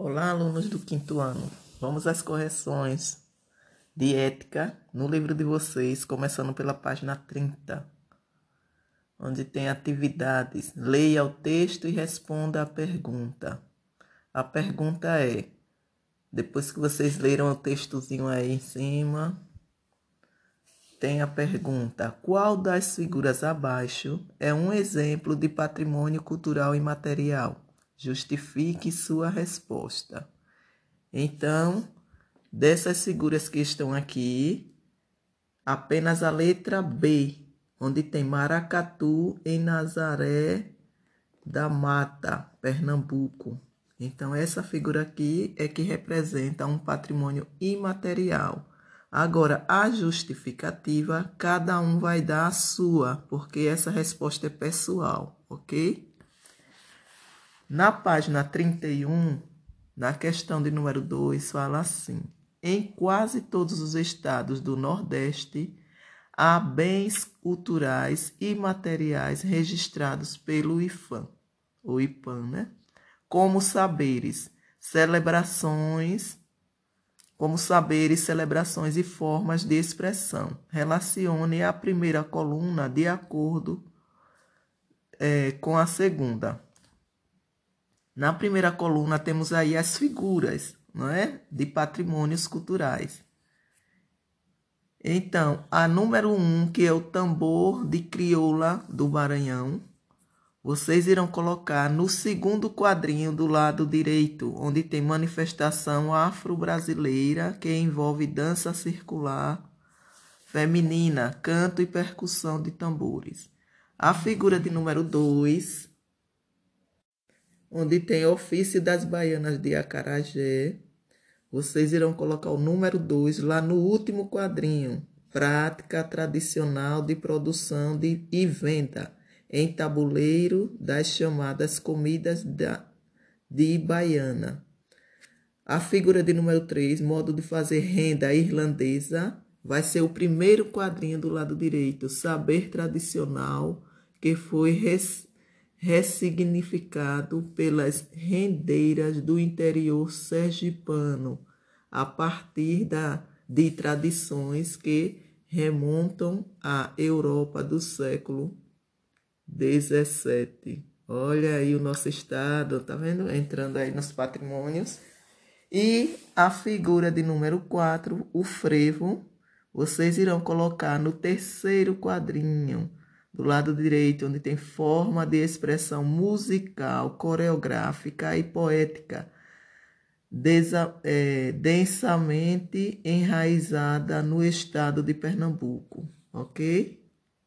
Olá, alunos do quinto ano. Vamos às correções de ética no livro de vocês, começando pela página 30, onde tem atividades. Leia o texto e responda a pergunta. A pergunta é: depois que vocês leram o textozinho aí em cima, tem a pergunta: qual das figuras abaixo é um exemplo de patrimônio cultural imaterial? Justifique sua resposta. Então, dessas figuras que estão aqui, apenas a letra B, onde tem Maracatu em Nazaré da Mata, Pernambuco. Então, essa figura aqui é que representa um patrimônio imaterial. Agora, a justificativa, cada um vai dar a sua, porque essa resposta é pessoal, ok? Na página 31, na questão de número 2, fala assim: em quase todos os estados do Nordeste, há bens culturais e materiais registrados pelo IFAM, o IPAM, né? Como saberes, celebrações, como saberes, celebrações e formas de expressão. Relacione a primeira coluna de acordo é, com a segunda. Na primeira coluna temos aí as figuras, não é? De patrimônios culturais. Então, a número um, que é o tambor de crioula do Maranhão, vocês irão colocar no segundo quadrinho do lado direito, onde tem manifestação afro-brasileira, que envolve dança circular feminina, canto e percussão de tambores. A figura de número 2 onde tem ofício das baianas de Acarajé. Vocês irão colocar o número 2 lá no último quadrinho. Prática tradicional de produção de, e venda em tabuleiro das chamadas comidas da, de baiana. A figura de número 3, modo de fazer renda irlandesa, vai ser o primeiro quadrinho do lado direito, saber tradicional, que foi res, ressignificado pelas rendeiras do interior sergipano, a partir da, de tradições que remontam à Europa do século XVII. Olha aí o nosso estado, tá vendo? Entrando aí nos patrimônios. E a figura de número 4, o frevo, vocês irão colocar no terceiro quadrinho do lado direito, onde tem forma de expressão musical, coreográfica e poética, desa, é, densamente enraizada no estado de Pernambuco, ok?